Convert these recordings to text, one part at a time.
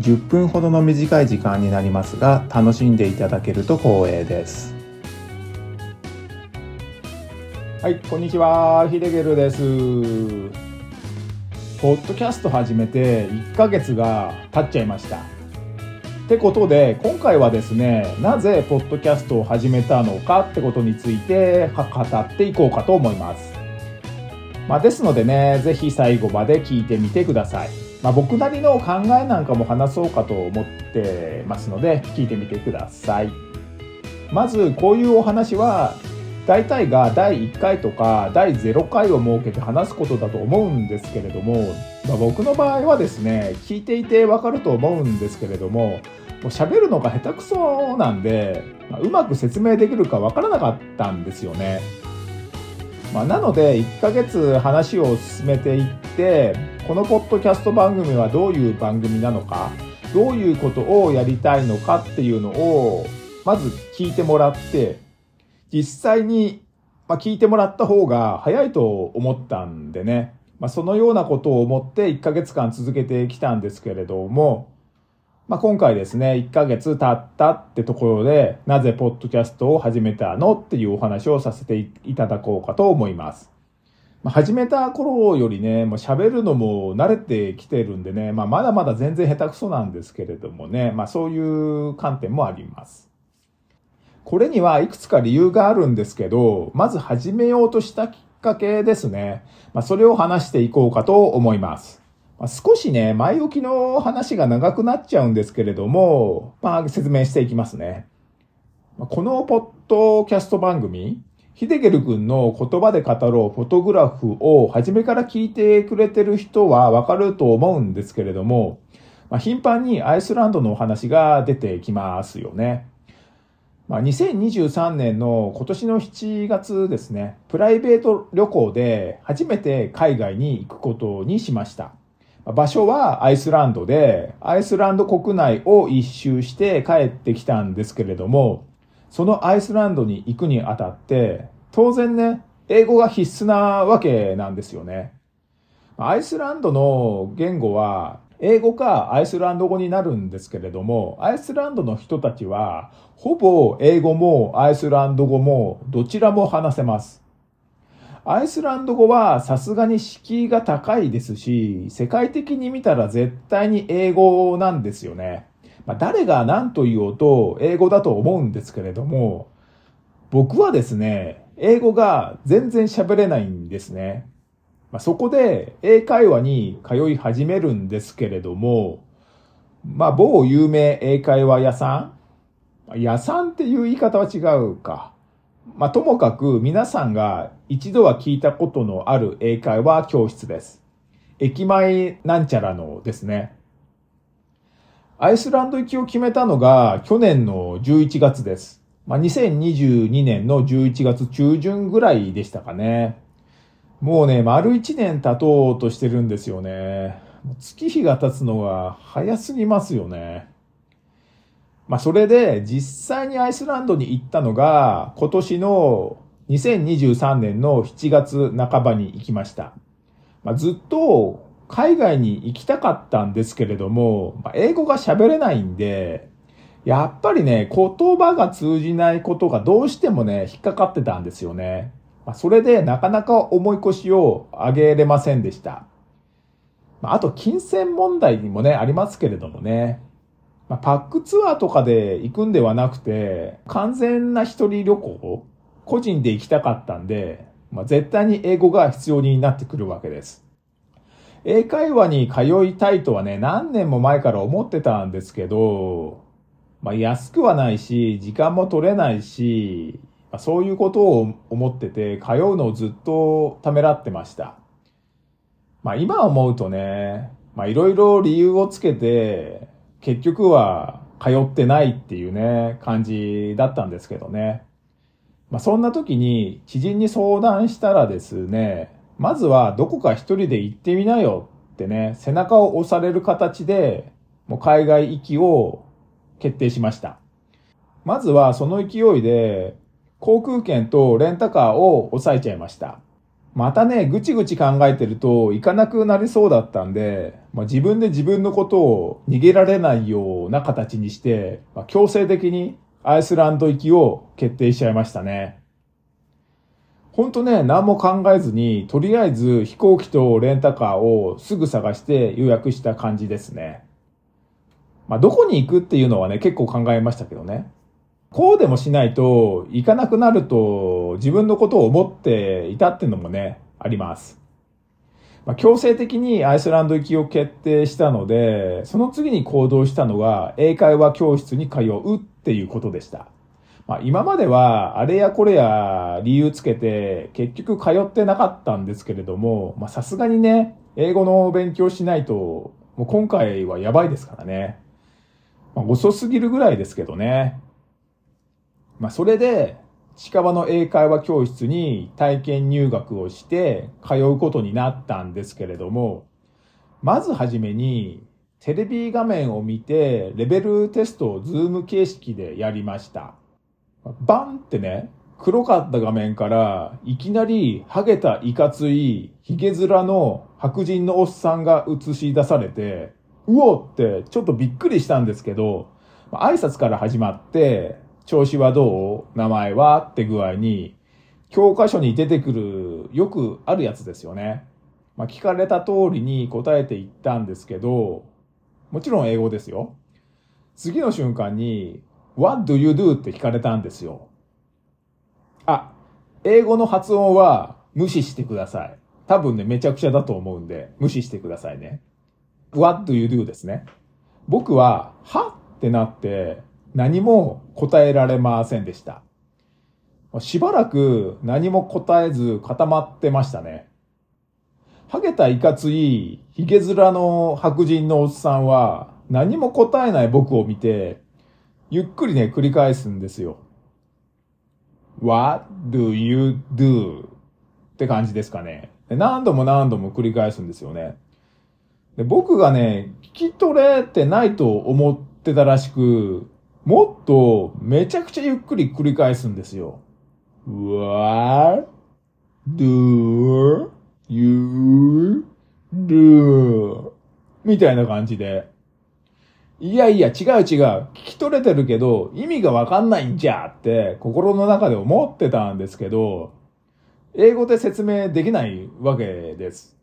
10分ほどの短い時間になりますが楽しんでいただけると光栄です。はいこんにちは。ヒデゲルです。ポッドキャスト始めて1ヶ月が経っちゃいました。ってことで今回はですねなぜポッドキャストを始めたのかってことについて語っていこうかと思います。まあ、ですのでね、ぜひ最後まで聞いてみてください。まあ、僕なりの考えなんかも話そうかと思ってますので、聞いてみてください。まず、こういうお話は、大体が第1回とか第0回を設けて話すことだと思うんですけれども、まあ、僕の場合はですね、聞いていてわかると思うんですけれども、もう喋るのが下手くそなんで、まあ、うまく説明できるかわからなかったんですよね。まあ、なので1ヶ月話を進めていってこのポッドキャスト番組はどういう番組なのかどういうことをやりたいのかっていうのをまず聞いてもらって実際に、まあ聞いてもらった方が早いと思ったんでね、まあ、そのようなことを思って1ヶ月間続けてきたんですけれどもまあ、今回ですね、1ヶ月経ったってところで、なぜポッドキャストを始めたのっていうお話をさせていただこうかと思います。まあ、始めた頃よりね、もう喋るのも慣れてきてるんでね、まあ、まだまだ全然下手くそなんですけれどもね、まあ、そういう観点もあります。これにはいくつか理由があるんですけど、まず始めようとしたきっかけですね。まあ、それを話していこうかと思います。まあ、少しね、前置きの話が長くなっちゃうんですけれども、まあ、説明していきますね。このポッドキャスト番組、ヒデゲル君の言葉で語ろうフォトグラフを初めから聞いてくれてる人はわかると思うんですけれども、まあ、頻繁にアイスランドのお話が出てきますよね。まあ、2023年の今年の7月ですね、プライベート旅行で初めて海外に行くことにしました。場所はアイスランドで、アイスランド国内を一周して帰ってきたんですけれども、そのアイスランドに行くにあたって、当然ね、英語が必須なわけなんですよね。アイスランドの言語は、英語かアイスランド語になるんですけれども、アイスランドの人たちは、ほぼ英語もアイスランド語もどちらも話せます。アイスランド語はさすがに敷居が高いですし、世界的に見たら絶対に英語なんですよね。まあ、誰が何と言おうと英語だと思うんですけれども、僕はですね、英語が全然喋れないんですね。まあ、そこで英会話に通い始めるんですけれども、まあ、某有名英会話屋さん屋さんっていう言い方は違うか。まあ、ともかく皆さんが一度は聞いたことのある英会話教室です。駅前なんちゃらのですね。アイスランド行きを決めたのが去年の11月です。まあ、2022年の11月中旬ぐらいでしたかね。もうね、丸1年経とうとしてるんですよね。月日が経つのが早すぎますよね。まあ、それで実際にアイスランドに行ったのが今年の2023年の7月半ばに行きました。まあ、ずっと海外に行きたかったんですけれども、まあ、英語が喋れないんで、やっぱりね、言葉が通じないことがどうしてもね、引っかかってたんですよね。まあ、それでなかなか重い腰を上げれませんでした。まあ、あと、金銭問題にもね、ありますけれどもね。まあ、パックツアーとかで行くんではなくて、完全な一人旅行、個人で行きたかったんで、まあ、絶対に英語が必要になってくるわけです。英会話に通いたいとはね、何年も前から思ってたんですけど、まあ、安くはないし、時間も取れないし、まあ、そういうことを思ってて、通うのをずっとためらってました。まあ、今思うとね、まあ、いろいろ理由をつけて、結局は通ってないっていうね、感じだったんですけどね。まあ、そんな時に知人に相談したらですね、まずはどこか一人で行ってみなよってね、背中を押される形で、もう海外行きを決定しました。まずはその勢いで、航空券とレンタカーを抑えちゃいました。またね、ぐちぐち考えてると行かなくなりそうだったんで、まあ、自分で自分のことを逃げられないような形にして、まあ、強制的にアイスランド行きを決定しちゃいましたね。ほんとね、何も考えずに、とりあえず飛行機とレンタカーをすぐ探して予約した感じですね。まあ、どこに行くっていうのはね、結構考えましたけどね。こうでもしないと、行かなくなると、自分のことを思っていたっていうのもね、あります。まあ、強制的にアイスランド行きを決定したので、その次に行動したのが、英会話教室に通うっていうことでした。まあ、今までは、あれやこれや理由つけて、結局通ってなかったんですけれども、まさすがにね、英語の勉強しないと、もう今回はやばいですからね。まあ、遅すぎるぐらいですけどね。まあ、それで、近場の英会話教室に体験入学をして通うことになったんですけれども、まずはじめにテレビ画面を見てレベルテストをズーム形式でやりました。バンってね、黒かった画面からいきなりハゲたいかついヒゲ面の白人のおっさんが映し出されて、うおってちょっとびっくりしたんですけど、挨拶から始まって、調子はどう？名前は？って具合に、教科書に出てくるよくあるやつですよね。まあ、聞かれた通りに答えていったんですけど、もちろん英語ですよ。次の瞬間に、What do you do? って聞かれたんですよ。あ、英語の発音は無視してください。多分ね、めちゃくちゃだと思うんで、無視してくださいね。What do you do? ですね。僕は、はってなって、何も答えられませんでした。しばらく何も答えず固まってましたね。ハゲたいかついヒゲ面の白人のおっさんは何も答えない僕を見て、ゆっくりね、繰り返すんですよ。What do you do? って感じですかね。何度も何度も繰り返すんですよね。で僕がね、聞き取れてないと思ってたらしく、もっとめちゃくちゃゆっくり繰り返すんですよ。What do you do? みたいな感じで。いやいや、違う違う。聞き取れてるけど、意味がわかんないんじゃって心の中で思ってたんですけど、英語で説明できないわけです。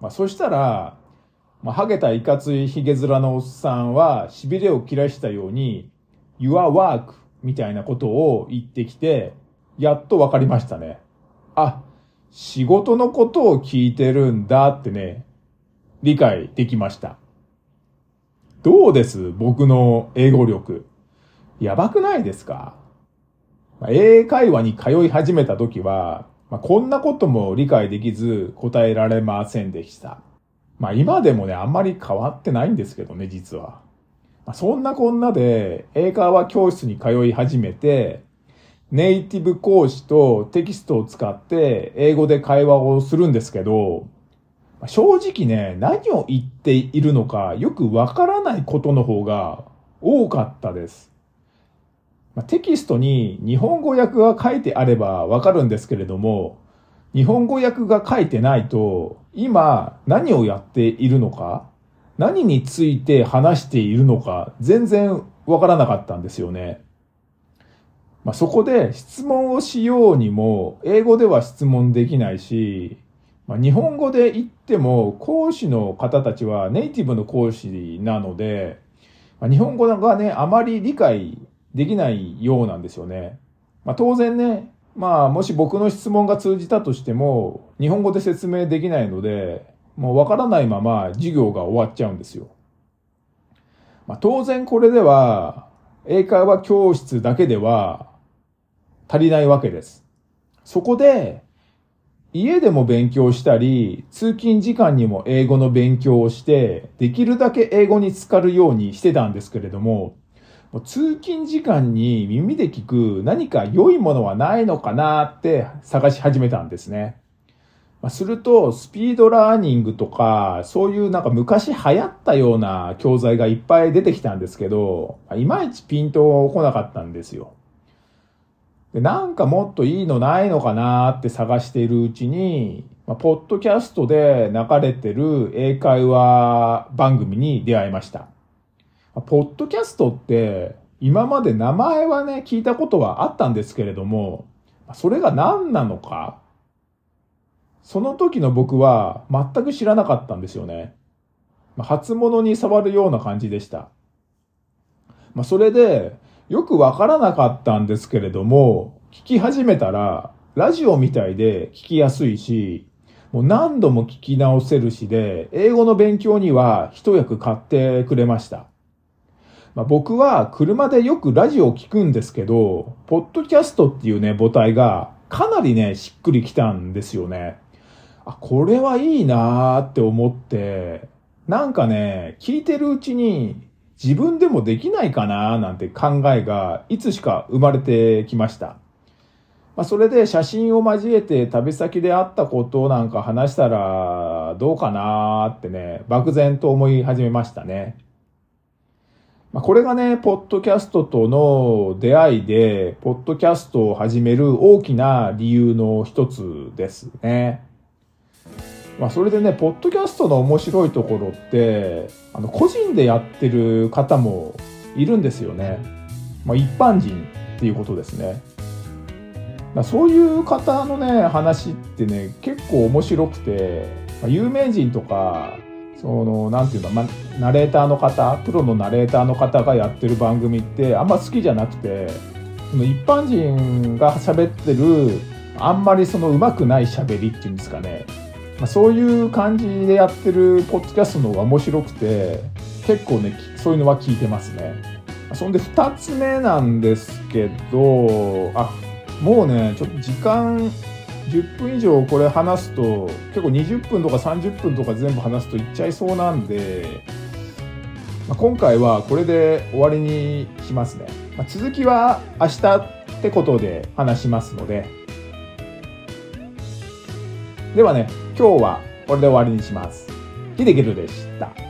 まあ、そしたら、まあ、ハゲたいかついヒゲ面のおっさんは痺れを切らしたように、your work みたいなことを言ってきて、やっとわかりましたね。あ、仕事のことを聞いてるんだってね、理解できました。どうです？僕の英語力。やばくないですか？英会話に通い始めた時は、まあ、こんなことも理解できず答えられませんでした。まあ今でもね、あんまり変わってないんですけどね、実は。まあ、そんなこんなで、英会話教室に通い始めて、ネイティブ講師とテキストを使って英語で会話をするんですけど、正直ね、何を言っているのかよくわからないことの方が多かったです。ま、テキストに日本語訳が書いてあればわかるんですけれども、日本語訳が書いてないと、今何をやっているのか、何について話しているのか、全然わからなかったんですよね。まあ、そこで質問をしようにも、英語では質問できないし、まあ、日本語で言っても、講師の方たちはネイティブの講師なので、まあ、日本語がね、あまり理解できないようなんですよね。まあ、当然ね、まあ、もし僕の質問が通じたとしても、日本語で説明できないので、もうわからないまま授業が終わっちゃうんですよ。まあ、当然これでは、英会話教室だけでは足りないわけです。そこで、家でも勉強したり、通勤時間にも英語の勉強をして、できるだけ英語に浸かるようにしてたんですけれども、通勤時間に耳で聞く何か良いものはないのかなって探し始めたんですね。すると、スピードラーニングとか、そういうなんか昔流行ったような教材がいっぱい出てきたんですけど、いまいちピンと来なかったんですよ。でなんかもっといいのないのかなって探しているうちに、まあ、ポッドキャストで流れてる英会話番組に出会いました。ポッドキャストって今まで名前はね、聞いたことはあったんですけれども、それが何なのか、その時の僕は全く知らなかったんですよね。初物に触るような感じでした。まあ、それで、よくわからなかったんですけれども、聞き始めたら、ラジオみたいで聞きやすいし、もう何度も聞き直せるしで、英語の勉強には一役買ってくれました。まあ、僕は車でよくラジオを聞くんですけど、ポッドキャストっていうね、母体がかなりね、しっくりきたんですよね。あ、これはいいなーって思って、なんかね、聞いてるうちに自分でもできないかななんて考えがいつしか生まれてきました。まあ、それで写真を交えて旅先であったことなんか話したらどうかなってね、漠然と思い始めましたね。まあ、これがね、ポッドキャストとの出会いで、ポッドキャストを始める大きな理由の一つですね。まあ、それでね、ポッドキャストの面白いところって、あの、個人でやってる方もいるんですよね。まあ、一般人っていうことですね。そういう方のね、話ってね、結構面白くて、まあ、有名人とか、その、なんていうの、まあ、ナレーターの方、プロのナレーターの方がやってる番組ってあんま好きじゃなくて、その一般人が喋ってる、あんまりその上手くない喋りっていうんですかね、まあ、そういう感じでやってるポッドキャストの方が面白くて結構ねそういうのは聞いてますね。そんで2つ目なんですけどあもうねちょっと時間10分以上これ話すと結構20分とか30分とか全部話すといっちゃいそうなんで、まあ、今回はこれで終わりにしますね、まあ、続きは明日ってことで話しますのでではね今日はこれで終わりにします。ヒデゲルでした。